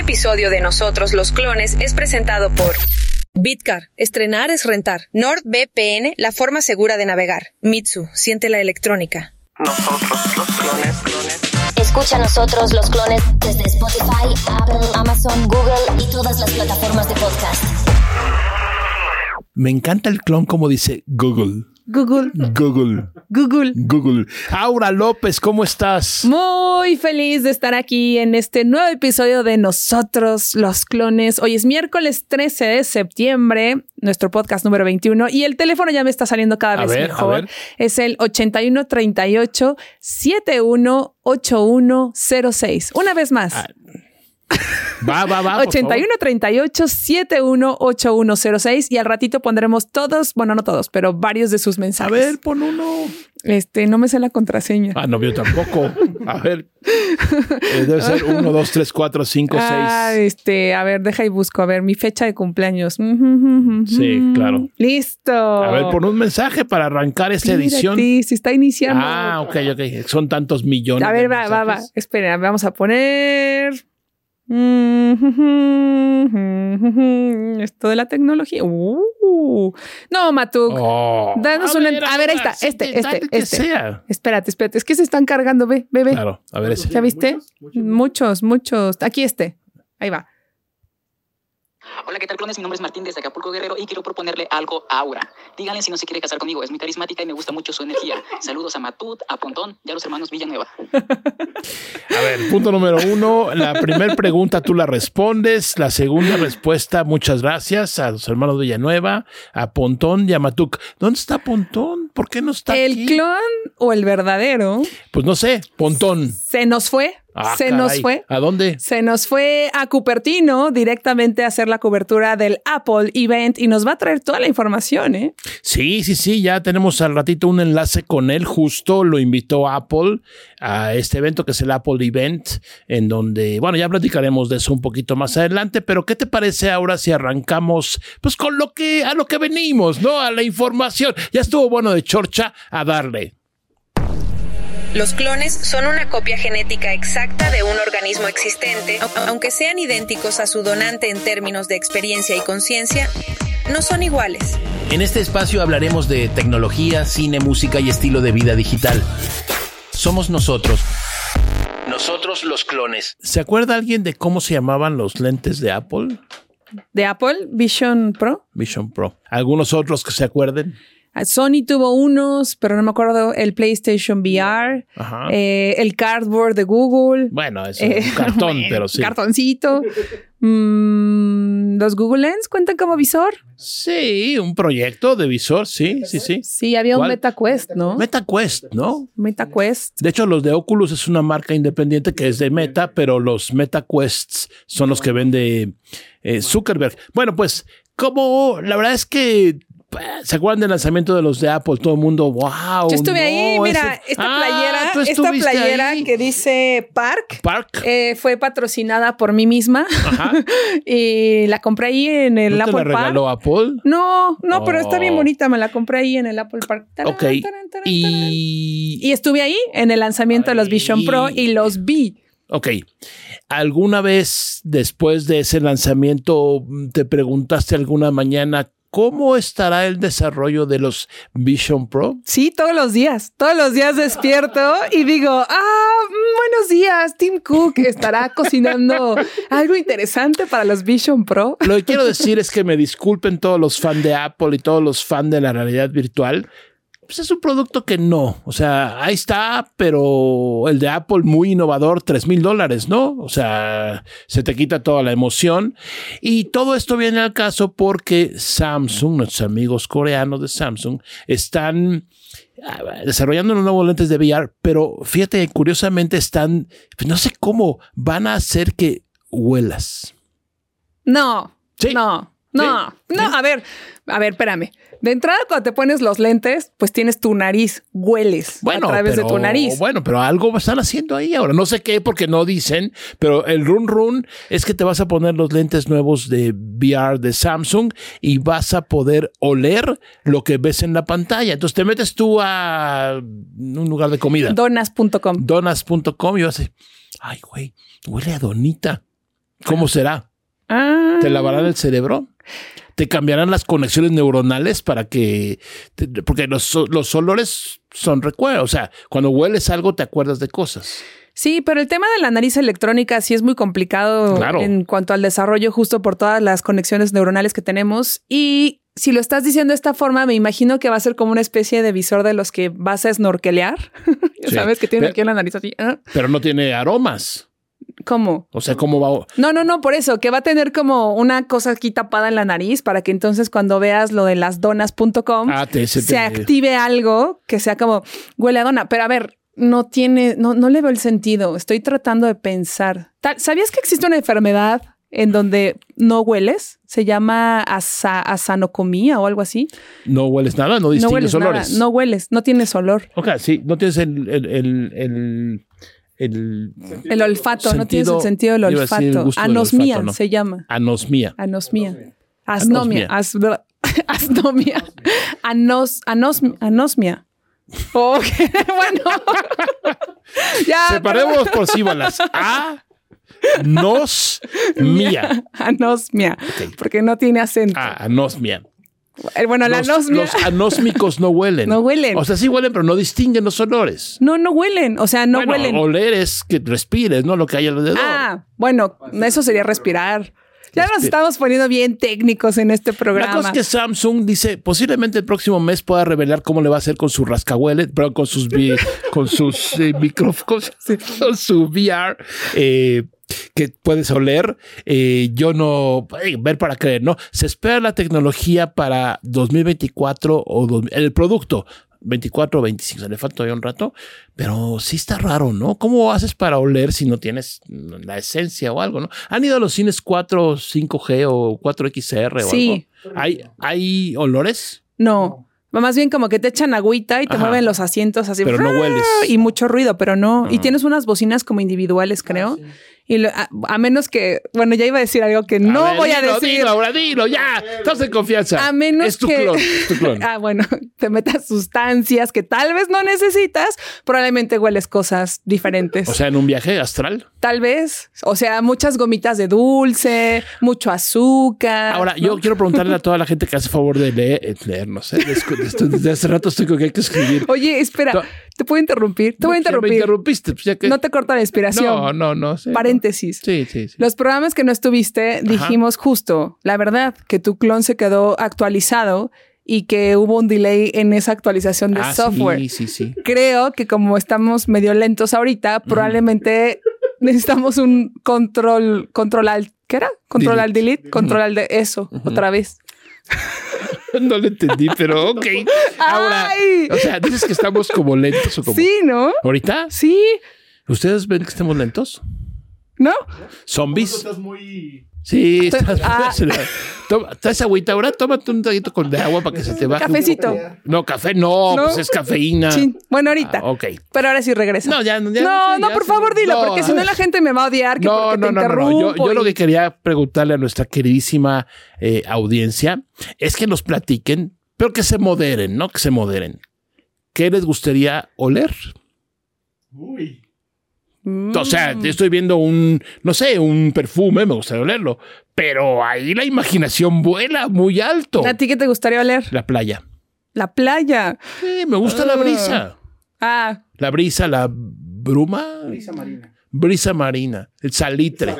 episodio de Nosotros los Clones es presentado por Bitcar, estrenar es rentar. NordVPN, la forma segura de navegar. Mitsu, siente la electrónica. Nosotros los clones, clones. Escucha a nosotros los clones desde Spotify, Apple, Amazon, Google y todas las plataformas de podcast. Me encanta el clon como dice Google. Google, Google. Google. Google. Aura López, ¿cómo estás? Muy feliz de estar aquí en este nuevo episodio de Nosotros los Clones. Hoy es miércoles 13 de septiembre, nuestro podcast número 21 y el teléfono ya me está saliendo cada A vez ver, a mejor. ver. Es el 8138 718106. Una vez más. Ah, Va, va, va. por 81 38 718106 y al ratito pondremos todos, bueno, no todos, pero varios de sus favor. A mensajes. ver, pon uno. Este, no me sé la contraseña. Ah, no, yo tampoco. A ver. Eh, debe ser uno, dos, tres, cuatro, cinco, Ah, seis. este, a ver, deja y busco, a ver, mi fecha de cumpleaños. Sí, claro. Listo. A ver, pon un mensaje para arrancar esta edición. sí, se está iniciando. Ah, ok, ok. Son tantos millones. a ver, va, va, va. mensajes. Espera, vamos a poner. Esto de la tecnología. Uh. No, Matuk. Oh. Danos una- a ver, ahí está, este, este, que este. sea. Espérate, espérate. Es que se están cargando. Ve, ve, ve. Claro, a ver ese. ¿Ya viste? Muchos, muchos. Aquí este. Ahí va. Hola, ¿qué tal, clones? Mi nombre es Martín desde Acapulco Guerrero y quiero proponerle algo a Aura. Díganle si no se quiere casar conmigo, es muy carismática y me gusta mucho su energía. Saludos a Matut, a Pontón y a los hermanos Villanueva. A ver, punto número uno. La primera pregunta tú la respondes. La segunda respuesta, muchas gracias a los hermanos Villanueva, a Pontón y a Matuk. ¿Dónde está Pontón? ¿Por qué no está El aquí? clon o el verdadero Pues no sé, Pontón. se nos fue. Ah, se caray. nos fue. ¿A dónde? Se nos fue a Cupertino directamente a hacer la cobertura del Apple Event y nos va a traer toda la información, ¿eh? Sí, sí, sí, ya tenemos al ratito un enlace con él, justo lo invitó Apple a este evento que es el Apple Event, en donde, bueno, ya platicaremos de eso un poquito más adelante, pero ¿qué te parece ahora si arrancamos pues con lo que, a lo que venimos, ¿no? A la información. Ya estuvo bueno de Chorcha a darle. Los clones son una copia genética exacta de un organismo existente, au- aunque sean idénticos a su donante en términos de experiencia y conciencia, no son iguales. En este espacio hablaremos de tecnología, cine, música y estilo de vida digital. Somos nosotros. Nosotros los clones. ¿Se acuerda alguien de cómo se llamaban los lentes de Apple? De Apple Vision Pro. Vision Pro. ¿Algunos otros que se acuerden? Sony tuvo unos, pero no me acuerdo, el PlayStation VR, eh, el cardboard de Google. bueno, es eh, un cartón, bueno, pero sí. Cartoncito. Mm, ¿Los Google Lens cuentan como visor? Sí, un proyecto de visor, sí, sí, sí. Sí, había un. MetaQuest, ¿no? MetaQuest, ¿no? MetaQuest. De hecho, los de Oculus es una marca independiente que es de Meta, pero los MetaQuests son los que vende eh, Zuckerberg. Bueno, pues, como la verdad es que eh, ¿Se acuerdan del lanzamiento de los de Apple? Todo el mundo, wow. Yo estuve ahí, mira, ese- esta Ah, playera, ¿tú esta playera ahí? que dice Park. Park. eh, fue patrocinada por mí misma Ajá. y la compré ahí en el ¿No te Apple la regaló Park. Apple? No, no, pero está bien Oh. bonita, me la compré ahí en el Apple Park. Tarán, Ok. tarán, tarán, tarán. Y, Y estuve ahí en el lanzamiento de los Vision. Pro y los vi. Ok. ¿Alguna vez después de ese lanzamiento mm, te preguntaste alguna mañana cómo estará el desarrollo de los Vision Pro? Sí, todos los días. Todos los días despierto y digo, ah, buenos días, Tim Cook estará cocinando algo interesante para los Vision Pro. Lo que quiero decir es que me disculpen todos los fans de Apple y todos los fans de la realidad virtual. Pues es un producto que no. O sea, ahí está, pero el de Apple muy innovador, 3 mil dólares, ¿no? O sea, se te quita toda la emoción. Y todo esto viene al caso porque Samsung, nuestros amigos coreanos de Samsung, están ah, desarrollando unos nuevos lentes de VR, pero fíjate, curiosamente están, no sé cómo, van a hacer que huelas. No, Sí. no, no, Sí. no. A ver, a ver, espérame. De entrada, cuando te pones los lentes, pues tienes tu nariz, hueles Bueno, a través pero, de tu nariz. Bueno, pero algo están haciendo ahí ahora. No sé qué, porque no dicen, pero el run run es que te vas a poner los lentes nuevos de VR de Samsung y vas a poder oler lo que ves en la pantalla. Entonces te metes tú a un lugar de comida, Donas.com. donas.com y vas a decir, ay, güey, huele a donita. ¿Cómo será? Ah. ¿Te lavarán el cerebro? ¿Te cambiarán las conexiones neuronales para que... te- porque los, los olores son recuerdos. O sea, cuando hueles algo te acuerdas de cosas. Sí, pero el tema de la nariz electrónica sí es muy complicado Claro. en cuanto al desarrollo justo por todas las conexiones neuronales que tenemos. Y si lo estás diciendo de esta forma, me imagino que va a ser como una especie de visor de los que vas a snorkelear. Sí. Sabes que tiene Pero- aquí en la nariz así. ¿ah? Pero no tiene aromas. ¿Cómo? O sea, ¿cómo va? No, no, no, por eso, que va a tener como una cosa aquí tapada en la nariz para que entonces cuando veas lo de las donas.com Ah, se active algo que sea como huele a dona. Pero a ver, no tiene, no, no le veo el sentido. Estoy tratando de pensar. ¿Sabías que existe una enfermedad en donde no hueles? Se llama asa- asanocomía o algo así. No hueles nada, no No distingues nada, olores. no hueles, no tienes olor. Ok, sí, no tienes el... el, el, el, el- El olfato, no tienes el Sentido- del decir olfato. olfato, ¿no? se llama. anosmia. Anosmia. Asnomia. As- Asnomia. Anos, anos, anosmia. Ok, bueno. ya. Separemos por sílabas. A, nos, mía. Anosmia. Porque no tiene acento. Ah, anosmia. Eh, bueno, la Los, anosmia. los anósmicos no huelen. No huelen. O sea, sí huelen, pero no distinguen los olores. no, no huelen. O sea, no Bueno, huelen. Oler es que respires, no lo que hay alrededor. Ah, bueno, eso sería respirar. Ya nos estamos poniendo bien técnicos en este La programa. cosa es que Samsung dice posiblemente el próximo mes pueda revelar cómo le va a hacer con su rascahuele, pero con sus con sus eh, micrófonos, con su VR eh, que puedes oler. Eh, yo no eh, ver para creer, no. Se espera la tecnología para 2024 o dos- el producto. 24 o 25, se le falta todavía un rato, pero sí está raro, ¿no? ¿Cómo haces para oler si no tienes la esencia o algo, no? ¿Han ido a los cines 4, 5G o 4XR o Sí. algo? ¿Hay, ¿Hay olores? No. Más bien como que te echan agüita y te Ajá. mueven los asientos así. Pero no hueles. Y mucho ruido, pero no. Y Ah. tienes unas bocinas como individuales, creo. Y lo- a, a menos que, bueno, ya iba a decir algo que no ver, voy a decir. Dilo, ahora dilo, ya. Estás en confianza. A menos es tu que- clon. es tu clon. Ah, bueno, te metas sustancias que tal vez no necesitas, probablemente hueles cosas diferentes. O sea, en un viaje astral. tal vez, o sea, muchas gomitas de dulce, mucho azúcar. Ahora, ¿no? yo quiero preguntarle a toda la gente que hace favor de leer, eh, leer no sé, desde, desde- desde hace rato estoy con que hay que escribir. Oye, espera, No. te puedo interrumpir, te voy a ya Me interrumpir. interrumpiste. pues ya que... No te corta la inspiración. No, no, no. sí, no. Paréntesis. Sí, sí, sí. Los programas que no estuviste, dijimos justo, la verdad, que tu clon se quedó actualizado y que hubo un delay en esa actualización de Ah, software. Sí, sí, sí. Creo que como estamos medio lentos ahorita, probablemente necesitamos un control, control al, ¿qué era? Control al delete, control al de eso, otra vez. No lo entendí, pero ok. Ahora, Ay. o sea, dices que estamos como lentos o como. Sí, ¿no? ¿Ahorita? Sí, ¿Ustedes ven que estamos lentos? ¿No? ¿Zombies? Sí, estás. Ah. Toma, ¿Traes agüita ahora? Tómate un traguito con de agua para que se te baje. un Cafecito. poco. No, café no, ¿No? pues es cafeína. Sí. Bueno, ahorita. Ah, ok. Pero ahora sí regresa. No, ya, ya no, sé, no, ya por favor dilo, No, porque si no la gente me va a odiar que No, porque no, te no, no, no. Yo, yo lo que quería preguntarle a nuestra queridísima eh, audiencia es que nos platiquen, pero que se moderen, ¿no? Que se moderen. ¿Qué les gustaría oler? Mm. O sea, estoy viendo un, no sé, un perfume, me gustaría olerlo, pero ahí la imaginación vuela muy alto. ¿A ti qué te gustaría oler? La playa. La playa. Sí, me gusta la Ah. brisa. Ah, La brisa, la bruma. Brisa marina. Brisa marina. El salitre.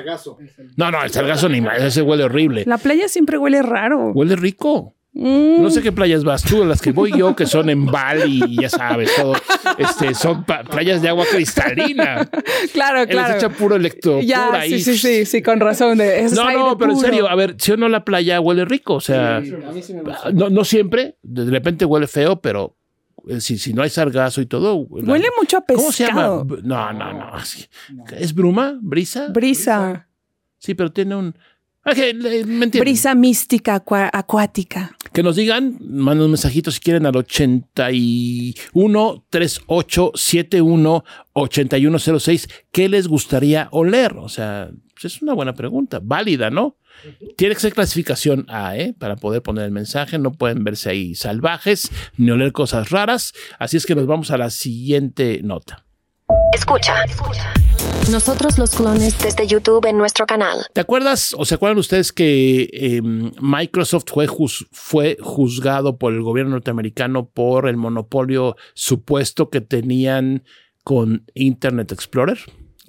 No, no, el sargazo ni más. Ese huele horrible. la playa siempre huele raro. Huele rico. Mm. No sé qué playas vas tú, a las que voy yo, que son en Bali, y ya sabes, todo. Este, son playas de agua cristalina. Claro, Él les claro. echa puro electro. Ya, puro ahí. sí, sí, sí, sí, con razón. De, es No, no, pero en serio, a ver, si o no la playa huele rico, o sea, no, no siempre, de repente huele feo, pero eh, si, si no hay sargazo y todo. la- Huele mucho a pescado. ¿Cómo se llama? No, no, no. ¿Es bruma? ¿Brisa? Brisa. Sí, pero tiene un. Ok, le- me. Brisa mística acuática. Que nos digan, manden un mensajito si quieren al 81 38 71 8106. ¿Qué les gustaría oler? O sea, es una buena pregunta, válida, ¿no? Tiene que ser clasificación A, ¿eh? Para poder poner el mensaje. No pueden verse ahí salvajes ni oler cosas raras. Así es que nos vamos a la siguiente nota. Escucha. Nosotros los clones desde YouTube en nuestro canal. ¿Te acuerdas o se acuerdan ustedes que eh, Microsoft fue, juz- fue juzgado por el gobierno norteamericano por el monopolio supuesto que tenían con Internet Explorer?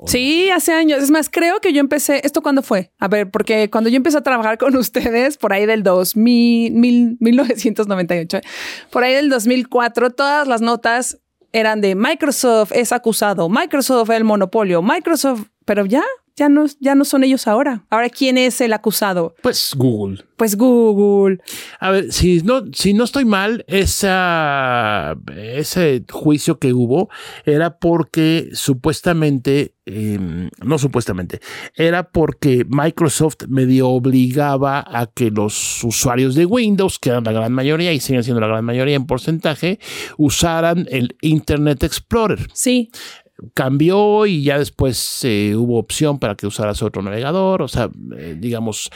Sí, hace años. Es más, creo que yo empecé. ¿Esto cuándo fue? A ver, porque cuando yo empecé a trabajar con ustedes, por ahí del 2000, mil- 1998, ¿eh? por ahí del 2004, todas las notas eran de Microsoft es acusado, Microsoft el monopolio, Microsoft, pero ya, ya no, ya no son ellos ahora. Ahora, ¿quién es el acusado? Pues Google. Pues Google. A ver, si no, si no estoy mal, esa, ese juicio que hubo era porque supuestamente, eh, no supuestamente, era porque Microsoft medio obligaba a que los usuarios de Windows, que eran la gran mayoría y siguen siendo la gran mayoría en porcentaje, usaran el Internet Explorer. Sí, Cambió y ya después eh, hubo opción para que usaras otro navegador, o sea, eh, digamos,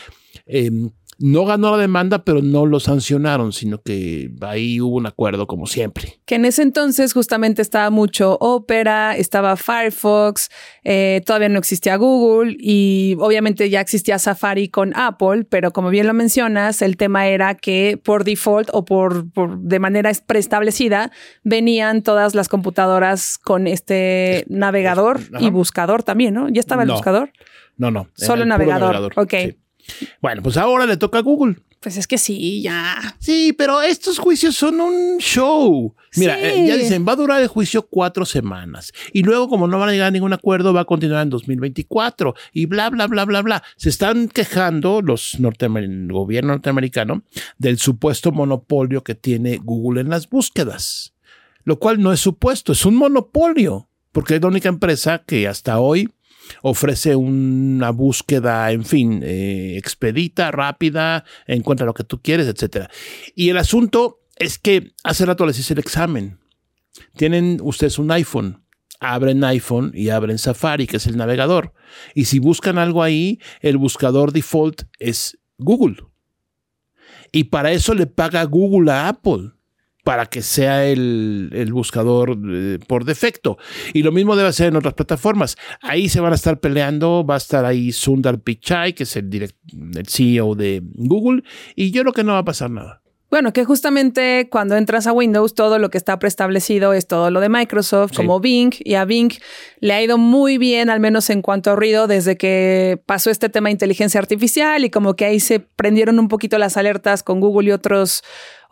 eh, no ganó la demanda, pero no lo sancionaron, sino que ahí hubo un acuerdo como siempre. que en ese entonces justamente estaba mucho Opera, estaba Firefox, eh, todavía no existía Google y obviamente ya existía Safari con Apple, pero como bien lo mencionas, el tema era que por default o por, por de manera preestablecida venían todas las computadoras con este navegador y buscador también, ¿no? Ya estaba el No. buscador. No, no. Solo el puro navegador, ok. sí. Bueno, pues ahora le toca a Google. Pues es que sí, ya. Sí, pero estos juicios son un show. Mira, Sí. eh, ya dicen, va a durar el juicio cuatro semanas. Y luego, como no van a llegar a ningún acuerdo, va a continuar en 2024. Y bla, bla, bla, bla, bla. Se están quejando los norteamer- el gobierno norteamericano del supuesto monopolio que tiene Google en las búsquedas. Lo cual no es supuesto, es un monopolio. Porque es la única empresa que hasta hoy ofrece una búsqueda, en fin, eh, expedita, rápida, encuentra lo que tú quieres, etcétera. Y el asunto es que hace rato les hice el examen. Tienen ustedes un iPhone, abren iPhone y abren Safari, que es el navegador. Y si buscan algo ahí, el buscador default es Google. Y para eso le paga Google a Apple para que sea el, el buscador eh, por defecto. Y lo mismo debe ser en otras plataformas. Ahí se van a estar peleando, va a estar ahí Sundar Pichai, que es el, direct- el CEO de Google, y yo creo que no va a pasar nada. Bueno, que justamente cuando entras a Windows, todo lo que está preestablecido es todo lo de Microsoft, Sí. como Bing, y a Bing le ha ido muy bien, al menos en cuanto a ruido, desde que pasó este tema de inteligencia artificial y como que ahí se prendieron un poquito las alertas con Google y otros,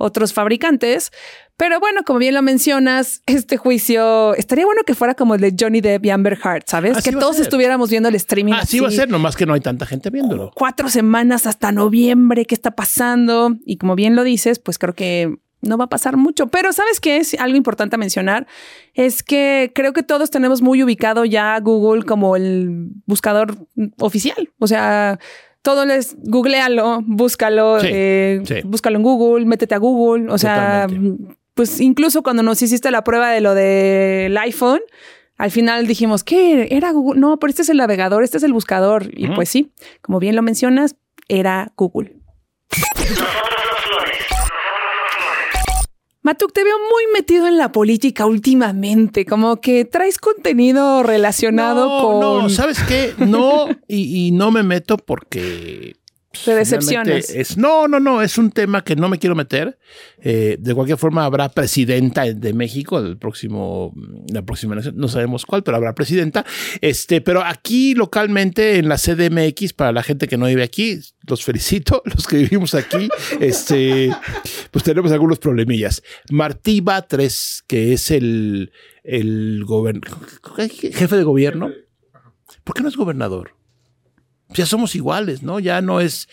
otros fabricantes. Pero bueno, como bien lo mencionas, este juicio estaría bueno que fuera como el de Johnny Depp y Amber Heard, ¿sabes? Así que todos estuviéramos viendo el streaming. Así va a ser, nomás que no hay tanta gente viéndolo. cuatro semanas hasta noviembre, ¿qué está pasando? Y como bien lo dices, pues creo que no va a pasar mucho. Pero ¿sabes qué es algo importante a mencionar? Es que creo que todos tenemos muy ubicado ya Google como el buscador oficial. O sea, todo les googlealo, búscalo, Sí, eh, sí. búscalo en Google, métete a Google. O sea, Totalmente. pues incluso cuando nos hiciste la prueba de lo del iPhone, al final dijimos, ¿qué? ¿Era Google? No, pero este es el navegador, este es el buscador. Y pues sí, como bien lo mencionas, era Google. Matuk, te veo muy metido en la política últimamente, como que traes contenido relacionado no, con... no, ¿sabes qué? No, y, y no me meto porque... Te decepcionas. finalmente Es, no, no, no, es un tema que no me quiero meter. Eh, de cualquier forma, habrá presidenta de México el próximo, la próxima elección, no sabemos cuál, pero habrá presidenta. Este, pero aquí localmente en la CDMX, para la gente que no vive aquí, los felicito, los que vivimos aquí, este, pues tenemos algunos problemillas. Martí Batres, que es el, el gobern- jefe de gobierno, ¿por qué no es gobernador? Ya somos iguales, ¿no? Ya no es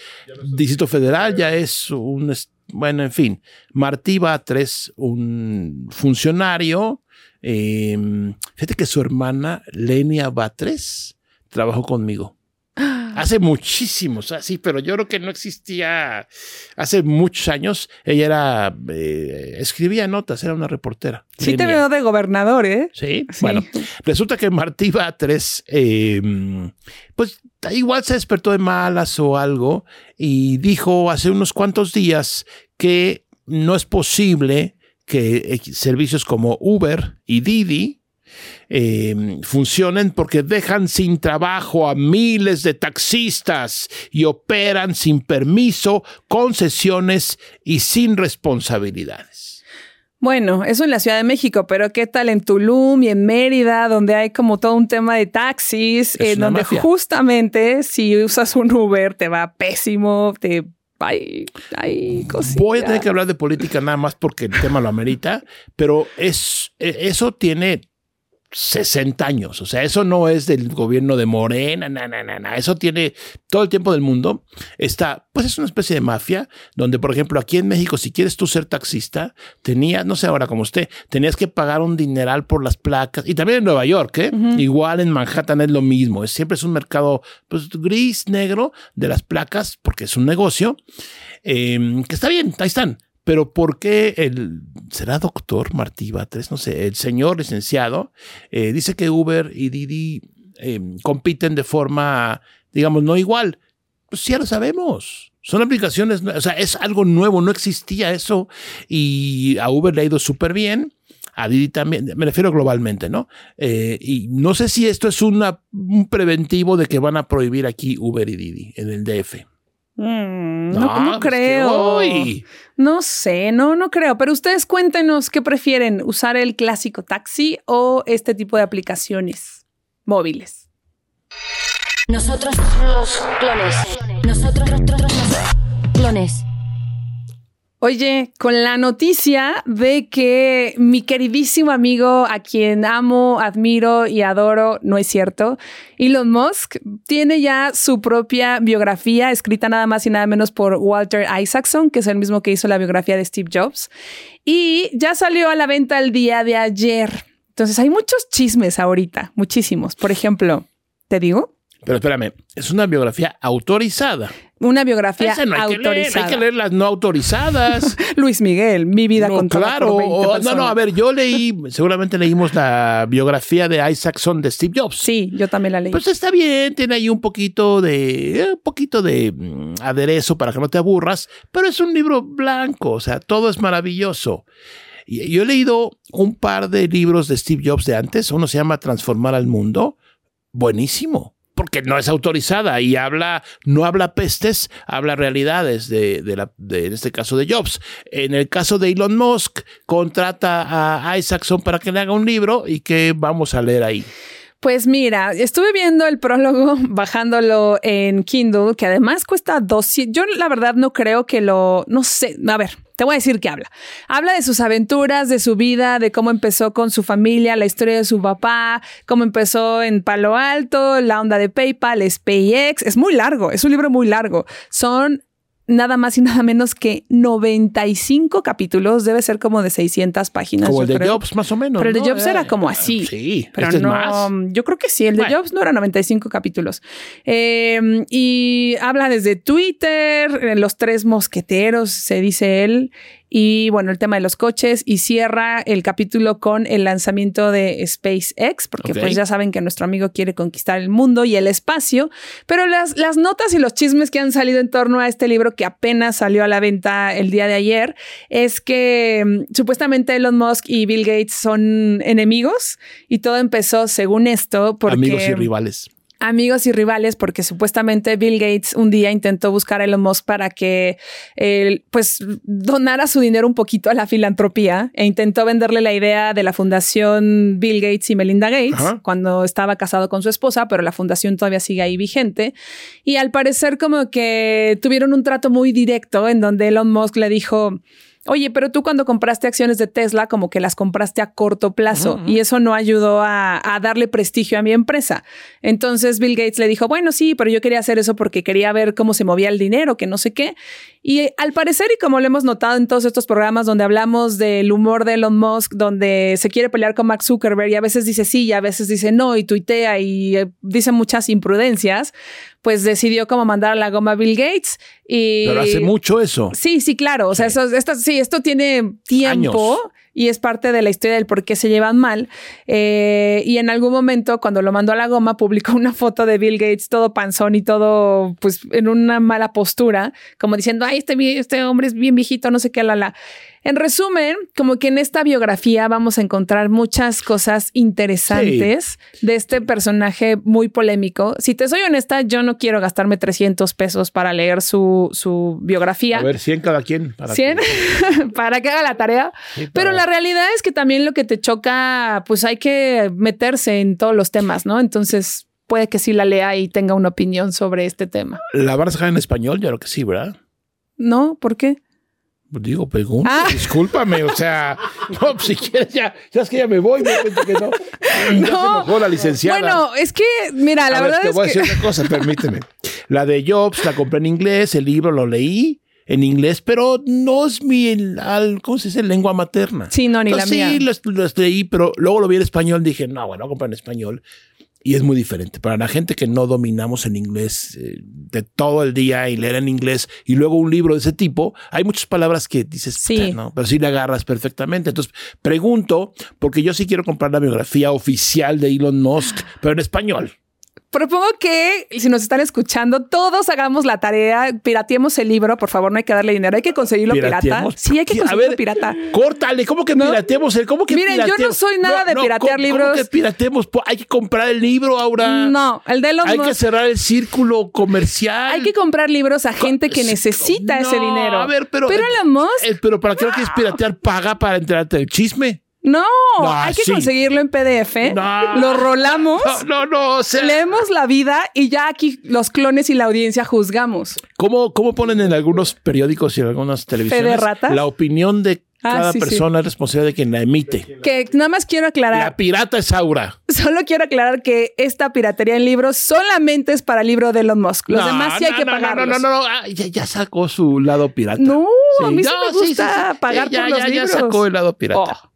Distrito Federal, ya es un, bueno, en fin, Martí Batres, un funcionario, eh, fíjate que su hermana Lenia Batres trabajó conmigo. Hace muchísimos, así, pero yo creo que no existía hace muchos años. Ella era, eh, escribía notas, era una reportera. Sí te veo de gobernador, ¿eh? Sí, Sí. bueno, resulta que Martí Batres, eh, pues igual se despertó de malas o algo y dijo hace unos cuantos días que no es posible que servicios como Uber y Didi eh, funcionen porque dejan sin trabajo a miles de taxistas y operan sin permiso, concesiones y sin responsabilidades. Bueno, eso en la Ciudad de México, pero ¿qué tal en Tulum y en Mérida, donde hay como todo un tema de taxis, una donde mafia. justamente si usas un Uber te va pésimo, te hay, hay cositas. Voy a tener que hablar de política nada más porque el tema lo amerita, pero es, eh, eso tiene 60 años. O sea, eso no es del gobierno de Morena, na, na, na, na. Eso tiene todo el tiempo del mundo. Está, pues es una especie de mafia donde, por ejemplo, aquí en México, si quieres tú ser taxista, tenías, no sé ahora como usted, tenías que pagar un dineral por las placas. Y también en Nueva York, ¿eh? Igual en Manhattan es lo mismo. Es, siempre es un mercado pues, gris, negro de las placas, porque es un negocio. Eh, que está bien, ahí están. Pero ¿por qué el, será doctor Martí Batres? No sé, el señor licenciado eh, dice que Uber y Didi eh, compiten de forma, digamos, no igual. Pues ya lo sabemos. Son aplicaciones, o sea, es algo nuevo, no existía eso y a Uber le ha ido súper bien. A Didi también, me refiero globalmente, ¿no? Eh, y no sé si esto es una, un preventivo de que van a prohibir aquí Uber y Didi en el DF. Mm, no, no pues creo. No sé, no, no creo. Pero ustedes cuéntenos qué prefieren, usar el clásico taxi o este tipo de aplicaciones móviles. Nosotros los clones. Nosotros los clones. Oye, con la noticia de que mi queridísimo amigo, a quien amo, admiro y adoro, no es cierto, Elon Musk tiene ya su propia biografía escrita nada más y nada menos por Walter Isaacson, que es el mismo que hizo la biografía de Steve Jobs, y ya salió a la venta el día de ayer. Entonces hay muchos chismes ahorita, muchísimos. Por ejemplo, ¿te digo? Pero espérame, es una biografía autorizada. Una biografía Esa no hay que leer, autorizada. hay que leer las no autorizadas. Luis Miguel, mi vida No, contada claro. por 20 o- no, no, a ver, yo leí, seguramente leímos la biografía de Isaacson de Steve Jobs. Sí, yo también la leí. Pues está bien, tiene ahí un poquito de, eh, un poquito de mm, aderezo para que no te aburras, pero es un libro blanco, o sea, todo es maravilloso. Y yo he leído un par de libros de Steve Jobs de antes, uno se llama Transformar al Mundo, buenísimo, porque no es autorizada y habla, no habla pestes, habla realidades de, de la, de, en este caso de Jobs. En el caso de Elon Musk, contrata a Isaacson para que le haga un libro y que vamos a leer ahí. Pues mira, estuve viendo el prólogo, bajándolo en Kindle, que además cuesta 200. Yo la verdad no creo que lo, no sé, a ver, te voy a decir qué habla. Habla de sus aventuras, de su vida, de cómo empezó con su familia, la historia de su papá, cómo empezó en Palo Alto, la onda de PayPal, SpaceX. Es muy largo, es un libro muy largo. Son nada más y nada menos que 95 capítulos, debe ser como de 600 páginas. Como el de creo. Jobs, más o menos. Pero el de. Jobs era Eh, como así. Sí, Pero este es no, más. yo creo que sí, el de Bueno. Jobs no era 95 capítulos. Eh, y habla desde Twitter, los tres mosqueteros, se dice él, y bueno, el tema de los coches, y cierra el capítulo con el lanzamiento de SpaceX, porque pues ya saben que nuestro amigo quiere conquistar el mundo y el espacio, pero las, las notas y los chismes que han salido en torno a este libro que apenas salió a la venta el día de ayer, es que mm, supuestamente Elon Musk y Bill Gates son enemigos y todo empezó según esto porque Amigos y rivales. Amigos y rivales porque supuestamente Bill Gates un día intentó buscar a Elon Musk para que él pues donara su dinero un poquito a la filantropía e intentó venderle la idea de la fundación Bill Gates y Melinda Gates Ajá. cuando estaba casado con su esposa, pero la fundación todavía sigue ahí vigente y al parecer como que tuvieron un trato muy directo en donde Elon Musk le dijo Oye, pero tú cuando compraste acciones de Tesla, como que las compraste a corto plazo y eso no ayudó a, a darle prestigio a mi empresa. Entonces Bill Gates le dijo, bueno, sí, pero yo quería hacer eso porque quería ver cómo se movía el dinero, que no sé qué. Y eh, al parecer, y como lo hemos notado en todos estos programas donde hablamos del humor de Elon Musk, donde se quiere pelear con Mark Zuckerberg y a veces dice sí y a veces dice no y tuitea y eh, dice muchas imprudencias, pues decidió como mandar a la goma a Bill Gates y... Pero hace mucho eso. Sí, sí, claro. O sea, eso, esto, sí, esto tiene tiempo Años. y es parte de la historia del por qué se llevan mal. Eh, y en algún momento, cuando lo mandó a la goma, publicó una foto de Bill Gates todo panzón y todo, pues, en una mala postura, como diciendo, ay, este, este hombre es bien viejito, no sé qué, la, la. En resumen, como que en esta biografía vamos a encontrar muchas cosas interesantes de este personaje muy polémico. Si te soy honesta, yo no quiero gastarme 300 pesos para leer su, su biografía. A ver, 100 cada quien. Para 100 que- para que haga la tarea. Sí, Pero la realidad es que también lo que te choca, pues hay que meterse en todos los temas, ¿no? Entonces puede que sí la lea y tenga una opinión sobre este tema. ¿La van a sacar en español? Yo creo que sí, ¿verdad? ¿No? ¿Por qué? Pues Digo, pregunto, Ah. discúlpame, o sea, no, pues si quieres ya, ya es que ya me voy, me cuento que no. Ya se No. enojó la licenciada. Bueno, es que, mira, la A ver, verdad te es voy a decir una cosa, permíteme. La de Jobs la compré en inglés, el libro lo leí en inglés, pero no es mi, al- ¿cómo se dice? Lengua materna. Sí, no, ni la mía. Sí, los, los leí, pero luego lo vi en español, dije, no, bueno, voy a comprar en español. Y es muy diferente. Para la gente que no dominamos el inglés eh, de todo el día y leer en inglés y luego un libro de ese tipo, hay muchas palabras que dices, Sí. "Puta, ¿no? Pero sí le agarras perfectamente. Entonces, pregunto, porque yo sí quiero comprar la biografía oficial de Elon Musk, pero en español. Propongo que si nos están escuchando, todos hagamos la tarea, pirateemos el libro, por favor, no hay que darle dinero, hay que conseguirlo pirata. Sí, hay que A conseguirlo ver, pirata. Córtale, ¿cómo que ¿No? pirateemos el? ¿Cómo que Miren, yo no soy nada de piratear ¿cómo- libros. ¿Cómo que pirateemos? Po- Hay que comprar el libro ahora. No, el de Elon Hay que cerrar el círculo comercial. Hay que comprar libros a gente que necesita ese dinero. a ver, pero- Elon Musk, Eh, pero ¿para qué no quieres piratear? Paga para enterarte del chisme. No, No, hay que sí. conseguirlo en PDF. No. Lo rolamos, No, no, no. O sea, leemos la vida y ya aquí los clones y la audiencia juzgamos. ¿cómo, ¿Cómo ponen en algunos periódicos y en algunas televisiones la opinión de Ah, cada sí. persona es responsable de quien la emite? Que nada más quiero aclarar. La pirata es Aura. Solo quiero aclarar que esta piratería en libros solamente es para el libro de Elon Musk. Los demás sí hay que no, pagarlos. No, no, no, no. Ah, ya, ya sacó su lado pirata. No, a mí sí me gusta pagar por los ya, libros. Ya sacó el lado pirata. Oh.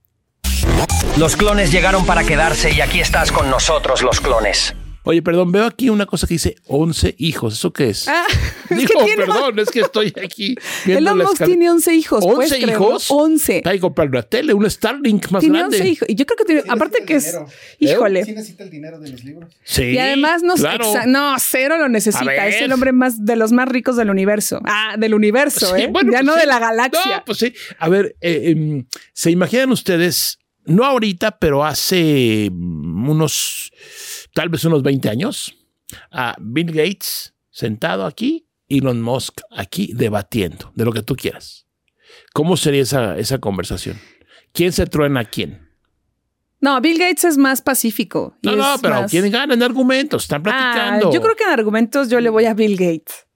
Los clones llegaron para quedarse y aquí estás con nosotros, los clones. Oye, perdón, veo aquí una cosa que dice 11 hijos. ¿Eso qué es? Ah, es Digo, que tiene- perdón, es que estoy aquí viendo Elon Musk tiene 11 hijos. ¿puedes 11 creerlo? hijos. 11. Hay que comprar una tele, un Starlink más Tiene grande. 11 hijos. Y yo creo que tiene, aparte que es, dinero. híjole. Sí necesita el dinero de los libros. Sí. Y además no, claro. exa- no, cero lo necesita. Es el hombre más de los más ricos del universo. Ah, del universo, Sí, ¿eh? bueno, ya pues no sí. de la galaxia. No, pues sí. A ver, eh, em, ¿se imaginan ustedes, no ahorita, pero hace mm, unos, tal vez unos 20 años, a Bill Gates sentado aquí, Elon Musk aquí debatiendo de lo que tú quieras? ¿Cómo sería esa, esa conversación? ¿Quién se truena a quién? No, Bill Gates es más pacífico. No, no, pero más- ¿quién gana en argumentos? Están Ah, platicando. yo creo que en argumentos yo le voy a Bill Gates.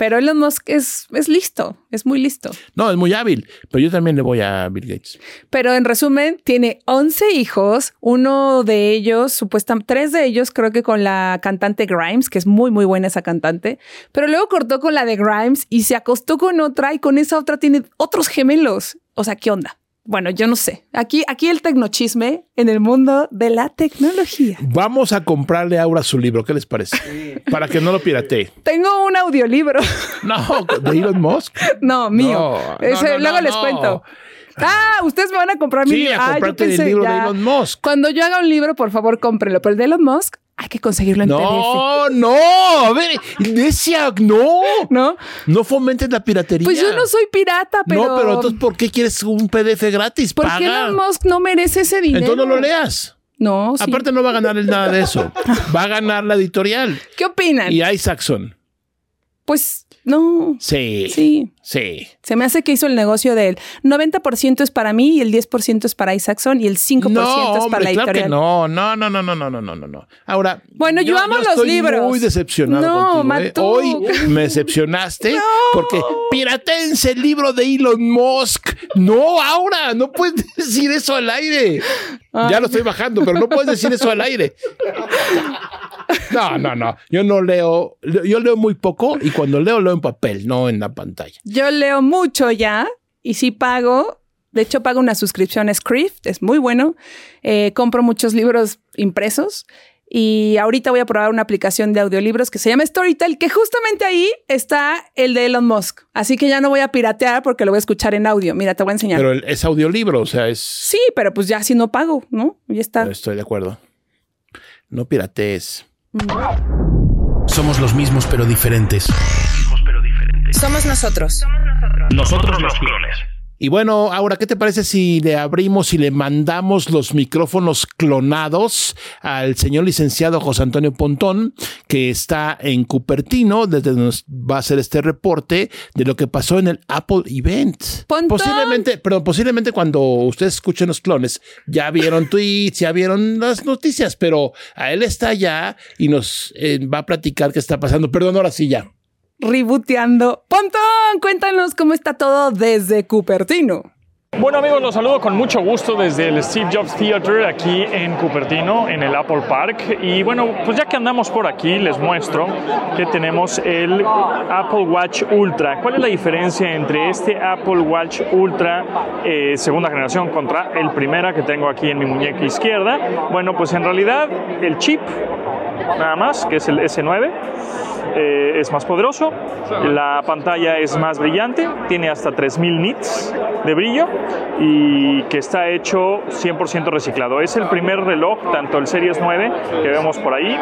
Pero Elon Musk es, es listo, es muy listo. No, es muy hábil, pero yo también le voy a Bill Gates. Pero en resumen, tiene 11 hijos, uno de ellos, supuestamente, tres de ellos creo que con la cantante Grimes, que es muy, muy buena esa cantante, pero luego cortó con la de Grimes y se acostó con otra y con esa otra tiene otros gemelos. O sea, ¿qué onda? Bueno, yo no sé. Aquí, aquí el tecnochisme en el mundo de la tecnología. Vamos a comprarle a Aura su libro, ¿qué les parece? Para que no lo piratee. Tengo un audiolibro. No, de Elon Musk. No, mío. No, Ese- no, no, luego no, les no. cuento. Ah, ustedes me van a comprar mi Sí, libro. a Ah, yo pensé, el libro de. Elon Musk. Cuando yo haga un libro, por favor, cómprenlo. Pero el de Elon Musk hay que conseguirlo en PDF. No, no, a ver, necia, no. ¿No? No fomentes la piratería. Pues yo no soy pirata, pero. No, pero entonces, ¿por qué quieres un PDF gratis? ¿Por qué. Elon Musk no merece ese dinero? Entonces no lo leas. No, sí. Aparte no va a ganar él nada de eso. Va a ganar la editorial. ¿Qué opinan? Y Isaacson. Pues no. Sí. Sí. Sí. Se me hace que hizo el negocio del 90% es para mí y el 10% es para Isaacson y el 5% No, es hombre, para la claro que editorial. no, no, no, no, no, no, no, no, no, no. Ahora, Bueno, yo amo los estoy libros. Muy decepcionado No, contigo. ¿eh? Hoy me decepcionaste porque piratense el libro de Elon Musk. No, Aura, no puedes decir eso al aire. Ya lo estoy bajando, pero no puedes decir eso al aire. No, no, no. Yo no leo, yo leo muy poco y cuando leo leo en papel, no en la pantalla. Yo leo mucho ya y sí pago. De hecho, pago una suscripción a Script, es muy bueno. Eh, compro muchos libros impresos Y ahorita voy a probar una aplicación de audiolibros que se llama Storytel, que justamente ahí está el de Elon Musk. Así que ya no voy a piratear porque lo voy a escuchar en audio. Mira, te voy a enseñar. Pero el- es audiolibro, o sea, es... sí, pero pues ya si no pago, ¿no? Ya está. Estoy de acuerdo. No piratees. Somos los mismos pero diferentes. Somos nosotros. Nosotros los clones. Y bueno, ahora, ¿qué te parece si le abrimos y le mandamos los micrófonos clonados al señor licenciado José Antonio Pontón, que está en Cupertino, desde donde nos va a hacer este reporte de lo que pasó en el Apple Event? Pontón. Posiblemente, pero posiblemente cuando ustedes escuchen los clones, ya vieron tweets, ya vieron las noticias, pero a él está allá y nos eh, va a platicar qué está pasando. Perdón, ahora sí ya. Ributeando. Pontón, cuéntanos cómo está todo desde Cupertino. Bueno amigos, los saludo con mucho gusto desde el Steve Jobs Theater aquí en Cupertino, en el Apple Park. Y bueno, pues ya que andamos por aquí, les muestro que tenemos el Apple Watch Ultra. ¿Cuál es la diferencia entre este Apple Watch Ultra eh, segunda generación contra el primera que tengo aquí en mi muñeca izquierda? Bueno, pues en realidad el chip nada más, que es el S9. Eh, es más poderoso, la pantalla es más brillante, tiene hasta 3000 nits de brillo y que está hecho 100% reciclado. Es el primer reloj, tanto el Series 9 que vemos por ahí,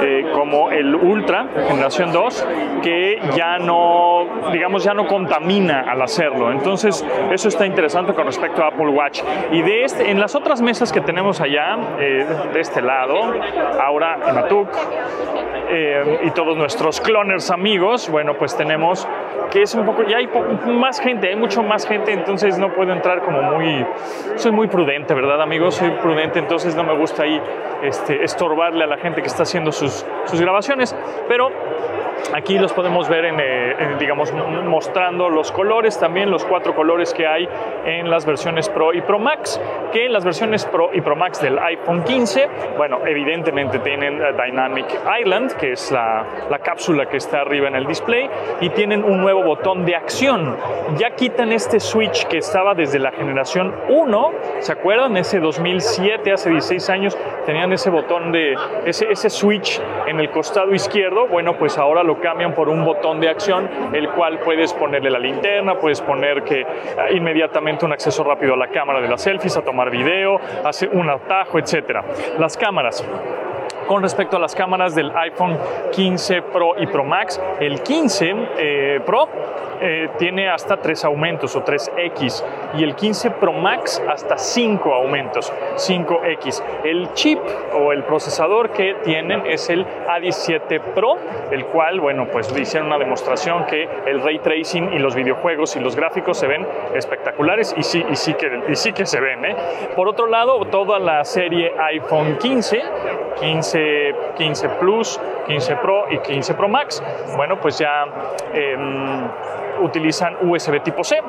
eh, como el Ultra generación 2, que ya no, digamos, ya no contamina al hacerlo. Entonces, eso está interesante con respecto a Apple Watch. Y de este, en las otras mesas que tenemos allá, eh, de este lado, ahora en Atuk, eh, y todos nuestros cloners amigos, bueno, pues tenemos que es un poco, ya hay po- más gente, hay mucho más gente, entonces no puedo entrar como muy, soy muy prudente, ¿verdad amigos? Soy prudente, entonces no me gusta ahí este, estorbarle a la gente que está haciendo sus, sus grabaciones, pero Aquí los podemos ver en, eh, en, digamos, mostrando los colores, también los cuatro colores que hay en las versiones Pro y Pro Max, que en las versiones Pro y Pro Max del iPhone 15, bueno, evidentemente tienen eh, Dynamic Island, que es la, la cápsula que está arriba en el display, y tienen un nuevo botón de acción. Ya quitan este switch que estaba desde la generación 1, ¿se acuerdan? Ese 2007, hace 16 años, tenían ese botón de, ese, ese switch en el costado izquierdo, bueno, pues ahora lo cambian por un botón de acción, el cual puedes ponerle la linterna, puedes poner que ah, inmediatamente un acceso rápido a la cámara de las selfies, a tomar video, hace un atajo, etcétera. Las cámaras. Con respecto a las cámaras del iPhone 15 Pro y Pro Max, el 15 eh, Pro eh, tiene hasta 3 aumentos o 3X y el 15 Pro Max hasta 5 aumentos, 5X. El chip o el procesador que tienen es el A17 Pro, el cual, bueno, pues hicieron una demostración que el ray tracing y los videojuegos y los gráficos se ven espectaculares y sí, y sí, que, y sí que se ven. ¿eh? Por otro lado, toda la serie iPhone 15, 15, 15 Plus, 15 Pro y 15 Pro Max, bueno, pues ya em, utilizan USB tipo C.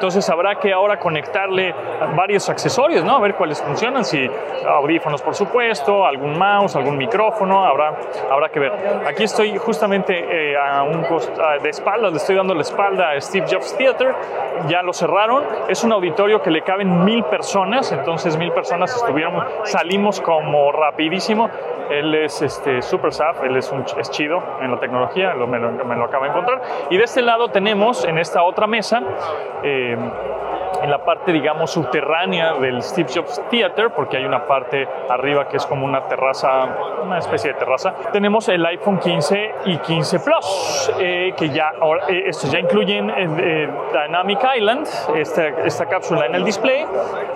Entonces habrá que ahora conectarle varios accesorios, ¿no? A ver cuáles funcionan, si audífonos por supuesto, algún mouse, algún micrófono, habrá, habrá que ver. Aquí estoy justamente eh, a un cost- a- de espaldas, le estoy dando la espalda a Steve Jobs Theater, ya lo cerraron, es un auditorio que le caben mil personas, entonces mil personas estuvieron, salimos como rapidísimo. Él es este, super saf, él es, un, es chido en la tecnología, lo- me, lo, me lo acabo de encontrar. Y de este lado tenemos en esta otra mesa, eh, øh, en la parte, digamos, subterránea del Steve Jobs Theater, porque hay una parte arriba que es como una terraza, una especie de terraza. Tenemos el iPhone 15 y 15 Plus, eh, que ya, ahora, eh, estos ya incluyen eh, eh, Dynamic Island, esta, esta cápsula en el display.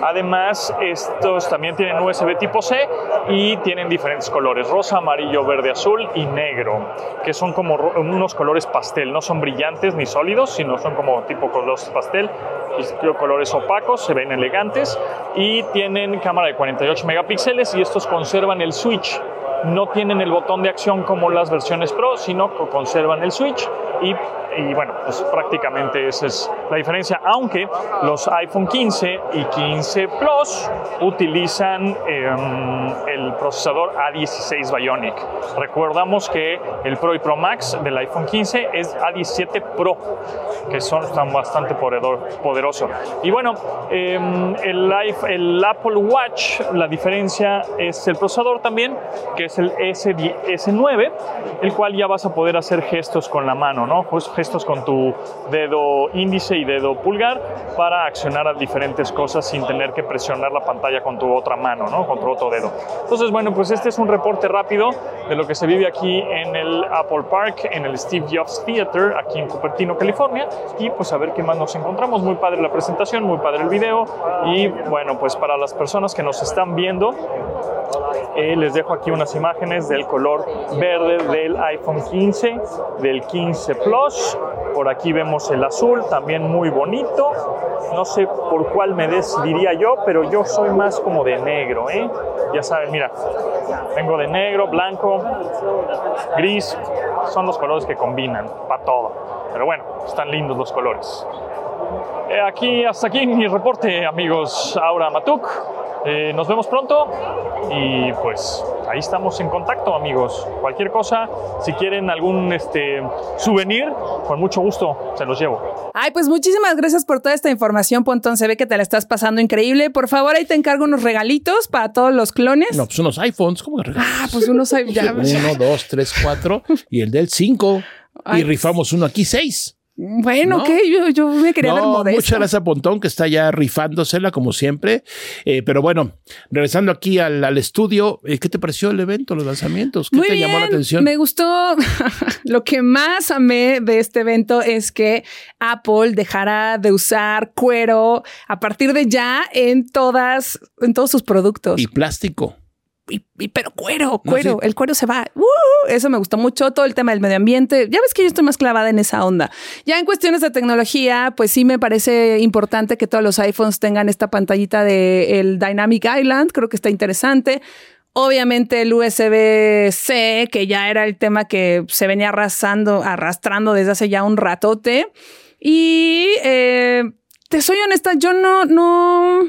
Además, estos también tienen USB tipo C y tienen diferentes colores, rosa, amarillo, verde, azul y negro, que son como unos colores pastel, no son brillantes ni sólidos, sino son como tipo colores pastel y colores opacos, se ven elegantes y tienen cámara de 48 megapíxeles y estos conservan el switch. No tienen el botón de acción como las versiones Pro, sino que conservan el switch y bueno, pues prácticamente esa es la diferencia, aunque los iPhone 15 y 15 Plus utilizan em, el procesador A16 Bionic. Recordamos que el Pro y Pro Max del iPhone 15 es A17 Pro, que son están bastante poderosos poderoso. Y bueno, em, el, el Apple Watch, la diferencia es el procesador también, que el S10 S9, el cual ya vas a poder hacer gestos con la mano, ¿no? Pues gestos con tu dedo índice y dedo pulgar para accionar a diferentes cosas sin tener que presionar la pantalla con tu otra mano, ¿no? Con tu otro dedo. Entonces, bueno, pues este es un reporte rápido de lo que se vive aquí en el Apple Park, en el Steve Jobs Theater, aquí en Cupertino, California, y pues a ver qué más nos encontramos. Muy padre la presentación, muy padre el video, y bueno, pues para las personas que nos están viendo, eh, les dejo aquí unas imágenes del color verde del iPhone 15, del 15 Plus. Por aquí vemos el azul, también muy bonito. No sé por cuál me decidiría yo, pero yo soy más como de negro, ¿eh? Ya saben, mira, vengo de negro, blanco, gris. Son los colores que combinan para todo. Pero bueno, están lindos los colores. Eh, aquí, hasta aquí mi reporte, amigos. Aura Matuk. Eh, nos vemos pronto y pues ahí estamos en contacto, amigos. Cualquier cosa, si quieren algún este, souvenir, con mucho gusto se los llevo. Ay, pues muchísimas gracias por toda esta información, Pontón. Se ve que te la estás pasando increíble. Por favor, ahí te encargo unos regalitos para todos los clones. No, pues unos iPhones, ¿cómo que regalas? Ah, pues unos ya- Uno, dos, tres, cuatro y el del cinco. Ay. Y rifamos uno aquí, seis. Bueno, No. ok, yo, yo me quería ver No, modesta. muchas gracias a Pontón que está ya rifándosela como siempre. Eh, pero bueno, regresando aquí al, al estudio, eh, ¿qué te pareció el evento, los lanzamientos? ¿Qué Muy te bien, llamó la atención? Me gustó. Lo que más amé de este evento es que Apple dejará de usar cuero a partir de ya en todas, en todos sus productos. Y plástico. Y- y- pero cuero, No, cuero, sí. el cuero se va. ¡Uh! eso me gustó mucho, todo el tema del medio ambiente. Ya ves que yo estoy más clavada en esa onda. Ya en cuestiones de tecnología, pues sí me parece importante que todos los iPhones tengan esta pantallita de el Dynamic Island, creo que está interesante. Obviamente el USB-C, que ya era el tema que se venía arrasando, arrastrando desde hace ya un ratote. Y eh, te soy honesta, yo no, no.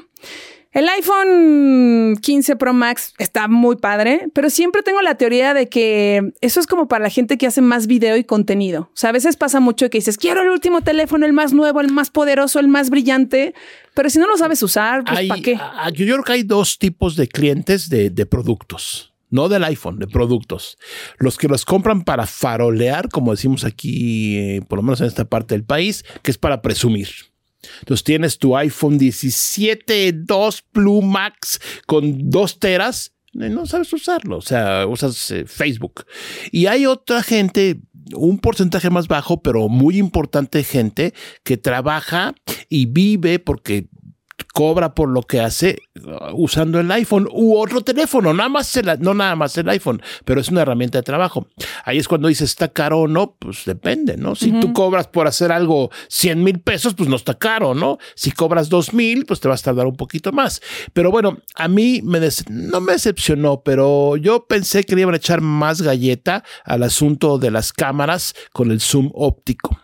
El iPhone 15 Pro Max está muy padre, pero siempre tengo la teoría de que eso es como para la gente que hace más video y contenido. O sea, a veces pasa mucho que dices, quiero el último teléfono, el más nuevo, el más poderoso, el más brillante, pero si no lo sabes usar, pues ¿para qué? ah, yo creo que hay dos tipos de clientes de, de productos. No del iPhone, de productos. Los que los compran para farolear, como decimos aquí, eh, por lo menos en esta parte del país, que es para presumir. Entonces tienes tu iPhone 17 2 Plus Max con 2 teras, eh, no sabes usarlo, o sea, usas eh, Facebook. Y hay otra gente, un porcentaje más bajo, pero muy importante gente que trabaja y vive porque cobra por lo que hace uh, usando el iPhone u otro teléfono, nada más el- no nada más el iPhone, pero es una herramienta de trabajo. Ahí es cuando dices está caro o no, pues depende, ¿no? Si tú cobras por hacer algo 100 mil pesos, pues no está caro, ¿no? Si cobras 2 mil, pues te vas a tardar un poquito más. Pero bueno, a mí me no me decepcionó, pero yo pensé que le iban a echar más galleta al asunto de las cámaras con el zoom óptico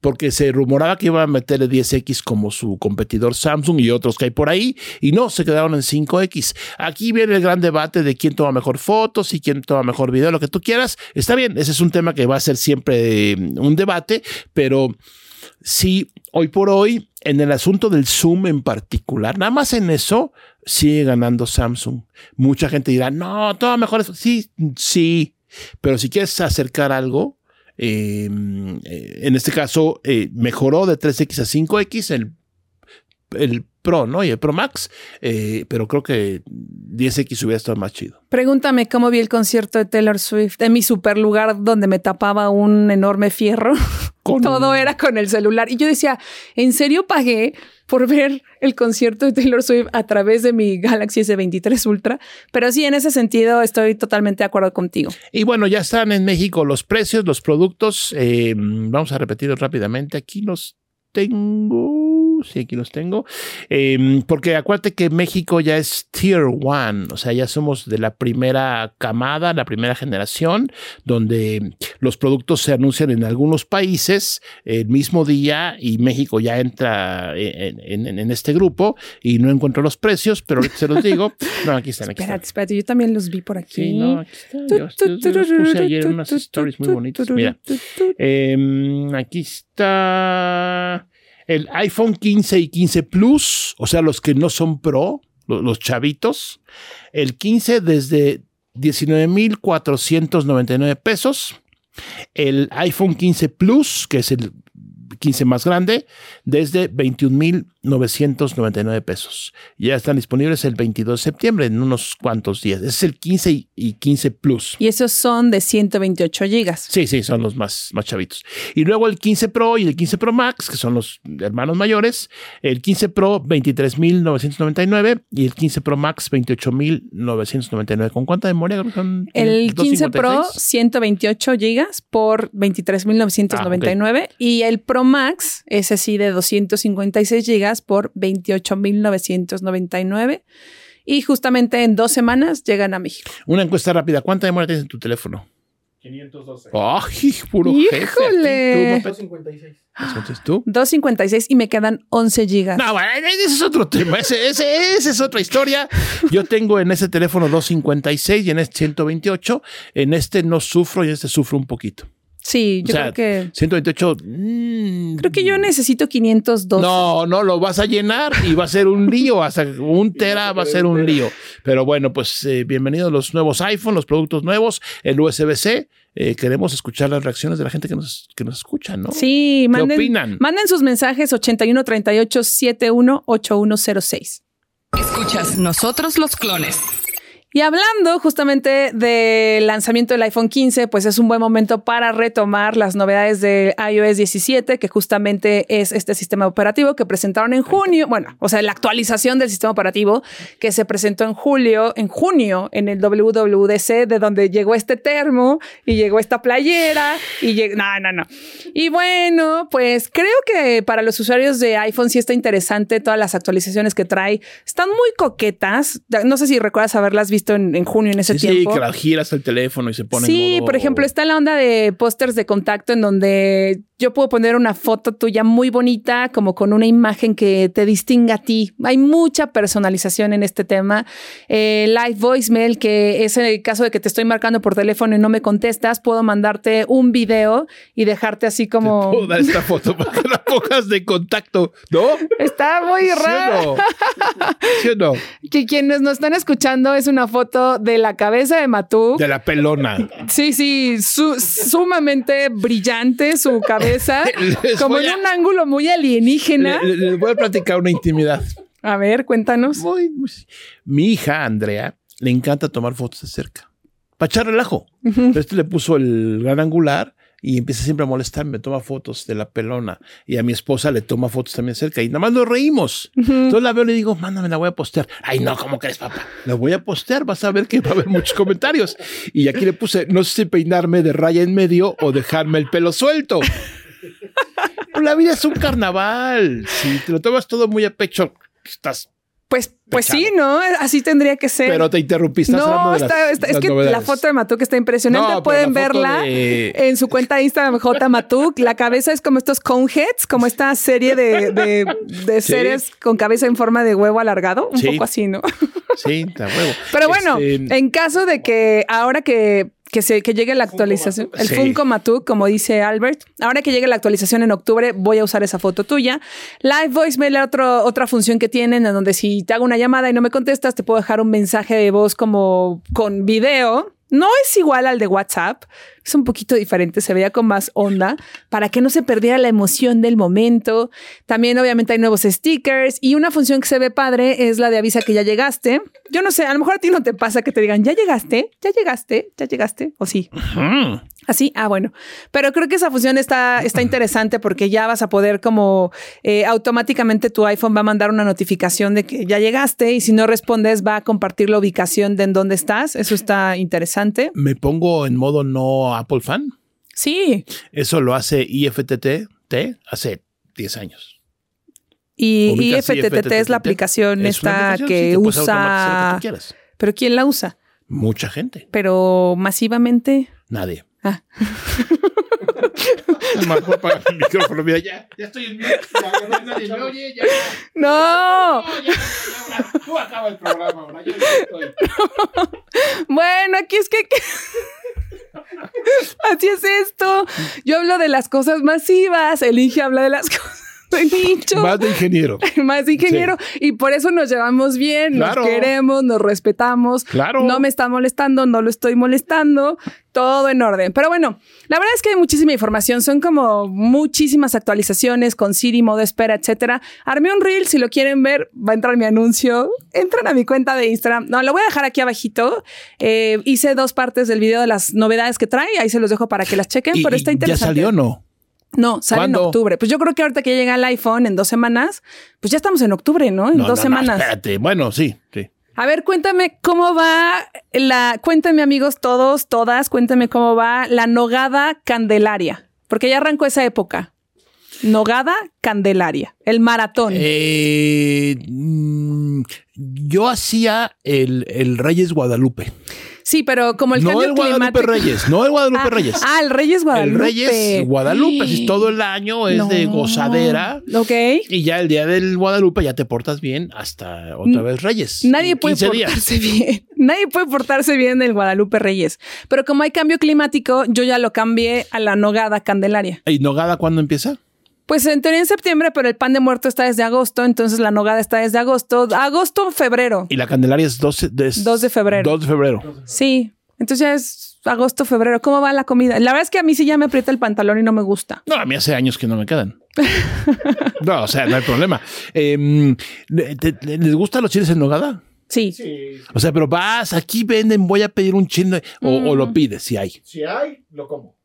porque se rumoraba que iban a meter el 10X como su competidor Samsung y otros que hay por ahí, y no, se quedaron en 5X. Aquí viene el gran debate de quién toma mejor fotos y quién toma mejor video, lo que tú quieras. Está bien, ese es un tema que va a ser siempre eh, un debate, pero sí, hoy por hoy, en el asunto del zoom en particular, nada más en eso, sigue ganando Samsung. Mucha gente dirá, no, toma mejor. Sí, sí, pero si quieres acercar algo, eh, eh, en este caso, eh, mejoró de 3X a 5X el, el Pro, ¿no? Y el Pro Max, eh, pero creo que 10X hubiera estado más chido. Pregúntame cómo vi el concierto de Taylor Swift en mi super lugar donde me tapaba un enorme fierro. Con- Todo era con el celular. Y yo decía, ¿en serio pagué por ver el concierto de Taylor Swift a través de mi Galaxy S23 Ultra? Pero sí, en ese sentido estoy totalmente de acuerdo contigo. Y bueno, ya están en México los precios, los productos. eh, vamos a repetirlos rápidamente. Aquí los tengo. Uh, sí, aquí los tengo. Eh, porque acuérdate que México ya es Tier One, o sea, ya somos de la primera camada, la primera generación, donde los productos se anuncian en algunos países el mismo día y México ya entra en, en- en este grupo y no encuentro los precios, pero se los digo. No, aquí están, aquí están. Espérate, espérate, yo también los vi por aquí. Sí, no, aquí está. Yo, yo- yo los puse ayer unas stories muy bonitas. Mira, Em, aquí está el iPhone 15 y 15 Plus, o sea, los que no son Pro, lo- los, chavitos. El 15 desde 19,499 pesos. El iPhone 15 Plus, que es el 15 más grande, desde 21,999 pesos. Ya están disponibles el 22 de septiembre, en unos cuantos días. Es el 15 y- y 15 Plus. Y esos son de 128 gigas. Sí, sí, son los más, más chavitos. Y luego el 15 Pro y el 15 Pro Max, que son los hermanos mayores. El 15 Pro, 23,999 y el 15 Pro Max, 28,999. ¿Con cuánta memoria? Son El 15 Pro, 256. 128 gigas por 23,999. Y el Pro Max, ese sí de 256 gigas por 28,999. Y justamente en dos semanas llegan a México. Una encuesta rápida. ¿Cuánta memoria tienes en tu teléfono? 512. ¡Ay, puro jefe! ¡Híjole! aquí. ¿Tú, no, 256. Entonces tú. 256 y me quedan 11 gigas. No, bueno, ese es otro tema, ese, ese- esa es otra historia. Yo tengo en ese teléfono 256 y en este 128. En este no sufro y en este sufro un poquito. Sí, yo O sea, creo que 128. mm, creo que yo necesito 502. No, no, lo vas a llenar y va a ser un lío, hasta un tera va a ser un lío. Pero bueno, pues eh, bienvenidos los nuevos iPhone, los productos nuevos, el USB-C. Eh, queremos escuchar las reacciones de la gente que nos, que nos escucha, ¿no? Sí, ¿Qué manden, opinan? manden sus mensajes 81 38 71 8106. Escuchas Nosotros los Clones. Y hablando justamente del lanzamiento del iPhone 15, pues es un buen momento para retomar las novedades de iOS 17, que justamente es este sistema operativo que presentaron en junio, bueno, o sea, la actualización del sistema operativo que se presentó en julio, en junio, en el WWDC, de donde llegó este termo y llegó esta playera y llegó, no, no, no. Y bueno, pues creo que para los usuarios de iPhone sí está interesante todas las actualizaciones que trae. Están muy coquetas. No sé si recuerdas haberlas visto en, en junio en ese Sí, sí, tiempo. que la giras el teléfono y se pone Sí, modo- por ejemplo, está la onda de pósters de contacto en donde yo puedo poner una foto tuya muy bonita, como con una imagen que te distinga a ti. Hay mucha personalización en este tema. Eh, live voicemail, que es en el caso de que te estoy marcando por teléfono y no me contestas, puedo mandarte un video y dejarte así como. Puedo dar esta foto para que la pongas de contacto, ¿no? Está muy ¿Sí o raro. no? ¿Sí o no? Que quienes nos están escuchando es una foto de la cabeza de Matú. De la pelona. Sí, sí, su- sumamente brillante su cabeza, Les como en a- un ángulo muy alienígena. Le- le- Les voy a platicar una intimidad. A ver, cuéntanos. Muy- muy- Mi hija, Andrea, le encanta tomar fotos de cerca. Para echar relajo. Este le puso el gran angular y empieza siempre a molestarme. Toma fotos de la pelona. Y a mi esposa le toma fotos también cerca. Y nada más nos reímos. Entonces la veo y le digo, mándame, la voy a postear. Ay, no, ¿cómo crees, papá? La voy a postear. Vas a ver que va a haber muchos comentarios. Y aquí le puse, no sé si peinarme de raya en medio o dejarme el pelo suelto. Pero la vida es un carnaval. Si te lo tomas todo muy a pecho, estás Pues, pues Pechado. sí, ¿no? Así tendría que ser. Pero te hablando no, de las- está, está- es que novedades. la foto de Matuk está impresionante. No, Pueden verla de- en su cuenta de Instagram, J Matuk. La cabeza es como estos coneheads, como esta serie de, de, de Sí. seres con cabeza en forma de huevo alargado. Un Sí. poco así, ¿no? Sí, está huevo. Pero bueno, Este, en caso de que ahora que, que, se, que llegue la actualización, el Sí. Funko como dice Albert, ahora que llegue la actualización en octubre, voy a usar esa foto tuya. Live Voicemail es otro- otra función que tienen, en donde si te hago una llamada y no me contestas, te puedo dejar un mensaje de voz como con video. No es igual al de WhatsApp, es un poquito diferente, se veía con más onda para que no se perdiera la emoción del momento. También obviamente hay nuevos stickers y una función que se ve padre es la de avisa que ya llegaste. Yo no sé, a lo mejor a ti no te pasa que te digan, ya llegaste, ya llegaste, ya llegaste, o sí. Así, ah, bueno. Pero creo que esa función está, está interesante porque ya vas a poder como eh, automáticamente tu iPhone va a mandar una notificación de que ya llegaste y si no respondes va a compartir la ubicación de en dónde estás. Eso está interesante. Me pongo en modo no Apple fan. Sí. Eso lo hace IFTT T hace 10 años. Y Ubicas, IFTTT es la aplicación Es esta aplicación, que sí, que usa. Pero ¿quién la usa? Mucha gente. Pero masivamente. Nadie. Ah. Es más, voy a apagar el micrófono. Mira, ya, ya estoy en mute. Ya, ya no- nadie me oye. Ya, No. ya, ya, ya, Tú acaba el programa ahora. Yo estoy. Bueno, aquí es que. Así es esto. Yo hablo de las cosas masivas. El Inge habla de las cosas de nicho. Más de ingeniero. Más ingeniero. Y por eso nos llevamos bien, Claro. nos queremos, nos respetamos. Claro. No me está molestando, no lo estoy molestando. Todo en orden. Pero bueno, la verdad es que hay muchísima información. Son como muchísimas actualizaciones con Siri, modo espera, etcétera. Armé un reel. Si lo quieren ver, va a entrar mi anuncio. Entran a mi cuenta de Instagram. No, lo voy a dejar aquí abajito. Eh, hice dos partes del video de las novedades que trae. Ahí se los dejo para que las chequen. Pero está ¿Ya interesante. salió o no? No, sale ¿Cuándo? en octubre. Pues yo creo que ahorita que llega el iPhone en dos semanas, pues ya estamos en octubre, ¿no? En No, dos no, no, semanas. espérate. Bueno, sí, sí. A ver, cuéntame cómo va la. Cuéntame, amigos, todos, todas, cuéntame cómo va la nogada candelaria. Porque ya arrancó esa época. Nogada candelaria. El maratón. Eh, mm, yo hacía el, el Reyes Guadalupe. Sí, pero como el no cambio el Guadalupe climático. Reyes, no el Guadalupe Ah, Reyes. Ah, el Reyes Guadalupe. El Reyes Guadalupe, así todo el año es de gozadera. Ok. Y ya el día del Guadalupe ya te portas bien hasta otra vez Reyes. Nadie puede 15 días. portarse bien. Nadie puede portarse bien del Guadalupe Reyes. Pero como hay cambio climático, yo ya lo cambié a la nogada candelaria. ¿Y Nogada cuándo empieza? Pues en teoría en septiembre, pero el pan de muerto está desde agosto, entonces la nogada está desde agosto. Agosto, febrero. Y la Candelaria es 12 de, 2 de febrero. 2 de febrero. Sí. Entonces ya es agosto, febrero. ¿Cómo va la comida? La verdad es que a mí sí ya me aprieta el pantalón y no me gusta. No, a mí hace años que no me quedan. no, o sea, no hay problema. Em, ¿te- te- ¿Les gustan los chiles en nogada? Sí. O sea, pero vas, aquí venden, voy a pedir un chile o, o Mm. lo pides si hay. Si hay, lo como.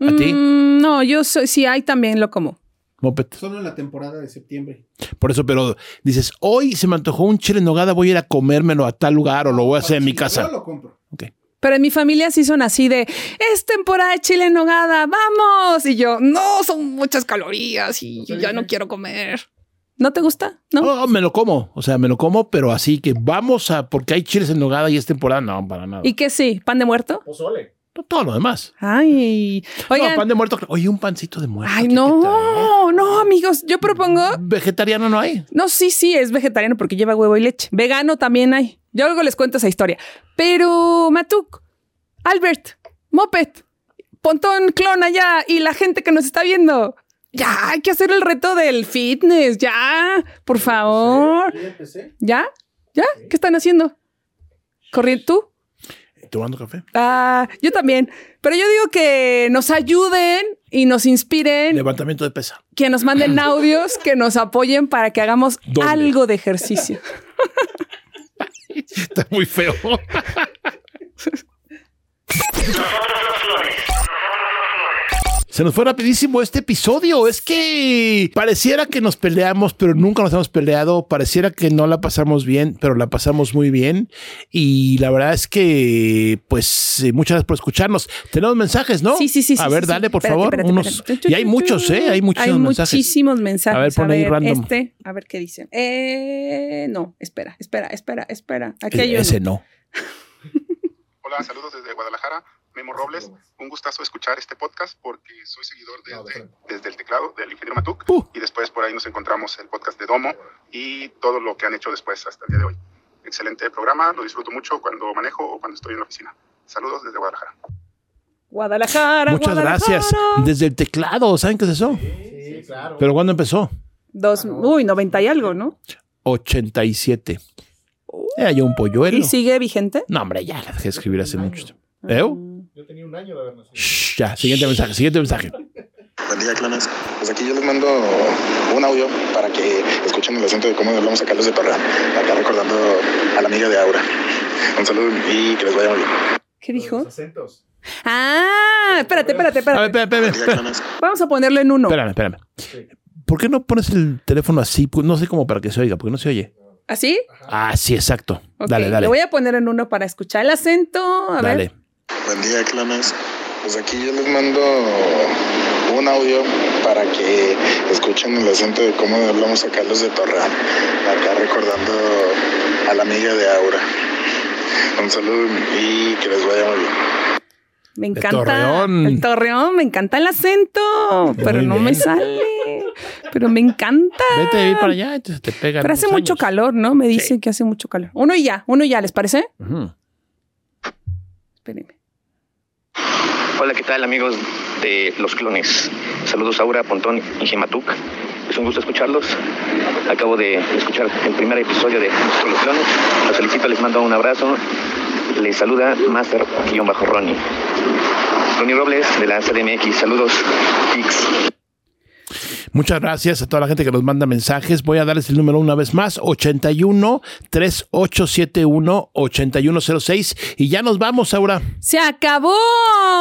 ¿A ti? Mm, no, yo soy, si hay también lo como. Moped. Solo en la temporada de septiembre. Por eso, pero dices, hoy se me antojó un chile en nogada, voy a ir a comérmelo a tal lugar o lo voy a hacer en mi Yo casa. lo compro. Pero en mi familia sí son así de, es temporada de chile en nogada, vamos. Y yo, no, son muchas calorías y yo ya no quiero comer. ¿No te gusta? No. No, me lo como. O sea, me lo como, pero así que vamos a, porque hay chiles en nogada y es temporada, no, para nada. ¿Y qué sí? ¿Pan de muerto? Pozole. Todo lo demás. Ay, oigan. No, pan de muerto. Oye, un pancito de muerto. Ay, ¿qué- qué tal? no, no, amigos. Yo propongo. Vegetariano no hay. No, sí, sí, es vegetariano porque lleva huevo y leche. Vegano también hay. Yo luego les cuento esa historia. Pero, Matuk, Albert, Moped, Pontón, Clon allá y la gente que nos está viendo. Ya, hay que hacer el reto del fitness. Ya, por favor. Ya empecé. ¿Ya? ¿Ya? ¿Qué están haciendo? ¿Corriendo tú? Tomando café. Ah, yo también. Pero yo digo que nos ayuden y nos inspiren, Levantamiento de pesa. que nos manden audios, que nos apoyen para que hagamos algo de ejercicio. Está muy feo. Se nos fue rapidísimo este episodio. Es que pareciera que nos peleamos, pero nunca nos hemos peleado. Pareciera que no la pasamos bien, pero la pasamos muy bien. Y la verdad es que, pues, eh, muchas gracias por escucharnos. Tenemos mensajes, ¿no? Sí, sí, sí. A ver, sí, dale, sí. por Espérate, favor. espérate, unos... espérate. Y hay muchos, ¿eh? Hay muchísimos Hay mensajes. muchísimos mensajes. A ver, pon ahí random. Este, a ver qué dicen. Eh, no, espera, espera, espera, espera. Aquí Eh, hay uno. Ese no. Hola, saludos desde Guadalajara. Memo Robles, un gustazo escuchar este podcast porque soy seguidor desde, desde el teclado del ingeniero Matuk y después por ahí nos encontramos el podcast de Domo y todo lo que han hecho después hasta el día de hoy. Excelente programa, lo disfruto mucho cuando manejo o cuando estoy en la oficina. Saludos desde Guadalajara. Guadalajara. Muchas Guadalajara. gracias. Desde el teclado, ¿saben qué es eso? Sí, claro. ¿Pero cuándo empezó? Dos, uy, 90 y algo, ¿no? 87. Era yo un polluelo. ¿Y sigue vigente? No, hombre, ya la dejé de escribir hace mucho. ¿Eh? Yo tenía un año de haber nacido. Shh, ya, siguiente mensaje, siguiente mensaje. Buen día, clones. Pues aquí yo les mando un audio para que escuchen el acento de cómo hablamos a Carlos de Torreón. Acá recordando a la amiga de Aura. Un saludo y que les vaya muy bien. ¿Qué dijo? Los acentos. Ah, espérate, espérate, A ver, espérate. espérame, espérame, espérame. Vamos a ponerlo en uno. Espérame, espérame. ¿Por qué no pones el teléfono así? Pues no sé cómo para que se oiga, porque no se oye. ¿Así? Ah, sí, exacto. Dale, dale. Lo voy a poner en uno para escuchar el acento. A Dale. ver. Buen día, clones. Pues aquí yo les mando un audio para que escuchen el acento de cómo hablamos acá los de Torreón. Acá recordando a la amiga de Aura. Un saludo y que les vaya muy bien. Me encanta. Torreón. El Torreón, me encanta el acento, pero no me sale. Pero me encanta. Vete a vivir para allá, entonces te pegan. Pero hace mucho años. calor, ¿no? Me dice que hace mucho calor. Uno y ya, uno y ya, ¿les parece? Ujú. Espérenme. Hola, ¿qué tal amigos de Los Clones? Saludos Aura, Pontón y Gematuk. Es un gusto escucharlos. Acabo de escuchar el primer episodio de Los Clones. Los felicito, les mando un abrazo. Les saluda Master-Ronnie. Ronnie Robles de la CDMX. Saludos. Muchas gracias a toda la gente que nos manda mensajes. Voy a darles el número una vez más: 81 3871 8106. Y ya nos vamos, Aura. ¡Se acabó!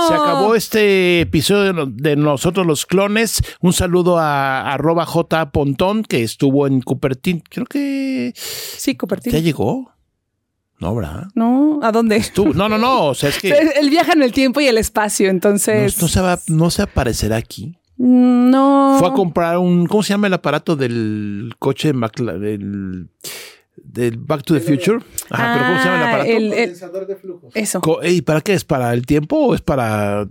Se acabó este episodio de no- Nosotros los Clones. Un saludo a arroba J Pontón, que estuvo en Cupertino. Creo que Sí, Cupertino. ya llegó. No, ¿verdad? No, ¿a dónde? Tú, no, no, no. O sea, es que Él viaja en el tiempo y el espacio, no, entonces. no se va, no se aparecerá aquí. No. Fue a comprar un, ¿cómo se llama el aparato del coche de McLaren? Del, del Back to the Future. Ajá, pero ¿cómo se llama el Ah, aparato? el- el- Condensador de flujos. Eso. Ey, ¿Para qué es? ¿Para el tiempo o es para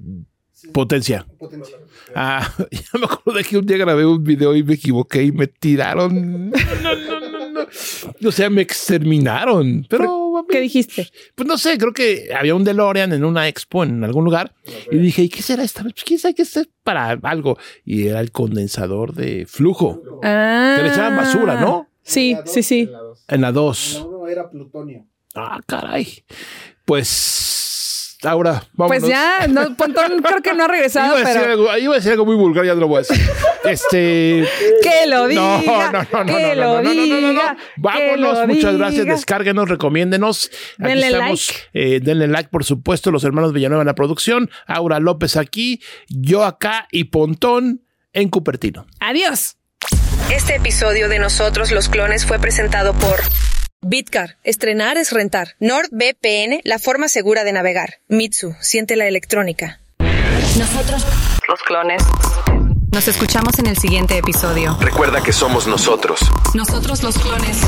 potencia? Potencia. Ah, ya me acuerdo de que un día grabé un video y me equivoqué y me tiraron. No, no, no, no, no. O sea, me exterminaron. Pero, ¿Qué dijiste? pues no sé, creo que había un DeLorean en una expo en algún lugar y dije, ¿y qué será esta vez? Pues quién sabe qué es para algo. Y era el condensador de flujo. Ah. Que le echaban basura, ¿no? Sí, sí, sí. En la 2. La uno era plutonio. Ah, caray. Pues ahora vamos. Pues ya, no, Pontón creo que no ha regresado, Iba a, decir pero. algo, iba a decir algo muy vulgar, ya no lo voy a decir. Este. Que lo diga. No, no, no, no, que no, lo no, no, no, no, no, no. diga, que Vámonos, lo muchas gracias. diga. Descárguenos, recomiéndenos. Aquí Denle estamos. Eh, denle like, por supuesto. Los hermanos Villanueva en la producción. Aura López aquí. Yo acá y Pontón en Cupertino. Adiós. Este episodio de Nosotros los Clones fue presentado por Bitcar, estrenar es rentar. NordVPN, la forma segura de navegar. Mitsu, siente la electrónica. Nosotros Los clones. Nos escuchamos en el siguiente episodio. Recuerda que somos nosotros. Nosotros los clones.